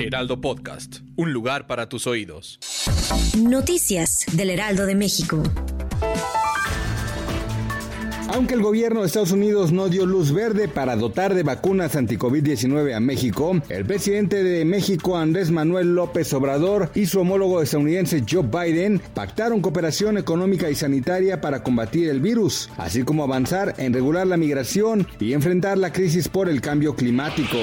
Heraldo Podcast, un lugar para tus oídos. Noticias del Heraldo de México. Aunque el gobierno de Estados Unidos no dio luz verde para dotar de vacunas anti-COVID-19 a México, el presidente de México, Andrés Manuel López Obrador, y su homólogo estadounidense Joe Biden pactaron cooperación económica y sanitaria para combatir el virus, así como avanzar en regular la migración y enfrentar la crisis por el cambio climático.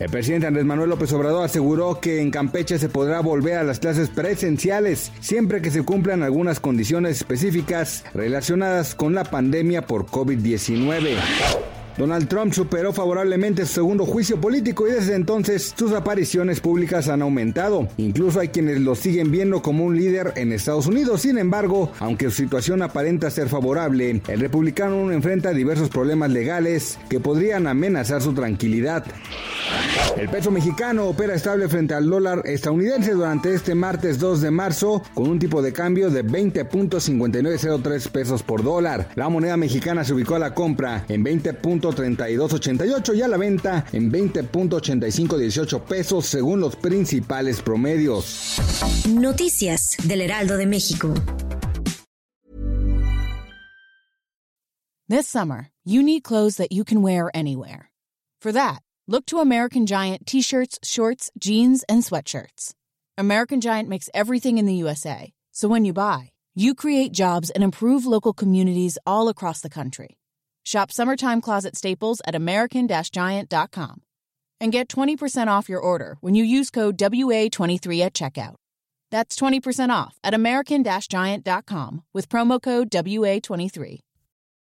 El presidente Andrés Manuel López Obrador aseguró que en Campeche se podrá volver a las clases presenciales siempre que se cumplan algunas condiciones específicas relacionadas con la pandemia por COVID-19. Donald Trump superó favorablemente su segundo juicio político y desde entonces sus apariciones públicas han aumentado. Incluso hay quienes lo siguen viendo como un líder en Estados Unidos. Sin embargo, aunque su situación aparenta ser favorable, el republicano enfrenta diversos problemas legales que podrían amenazar su tranquilidad. El peso mexicano opera estable frente al dólar estadounidense durante este martes 2 de marzo con un tipo de cambio de 20.5903 pesos por dólar. La moneda mexicana se ubicó a la compra en 20.3288 y a la venta en 20.8518 pesos según los principales promedios. Noticias del Heraldo de México. This summer, you need clothes that you can wear anywhere. For that, look to American Giant t shirts, shorts, jeans, and sweatshirts. American Giant makes everything in the USA, so when you buy, you create jobs and improve local communities all across the country. Shop summertime closet staples at American Giant.com and get 20% off your order when you use code WA23 at checkout. That's 20% off at American Giant.com with promo code WA23.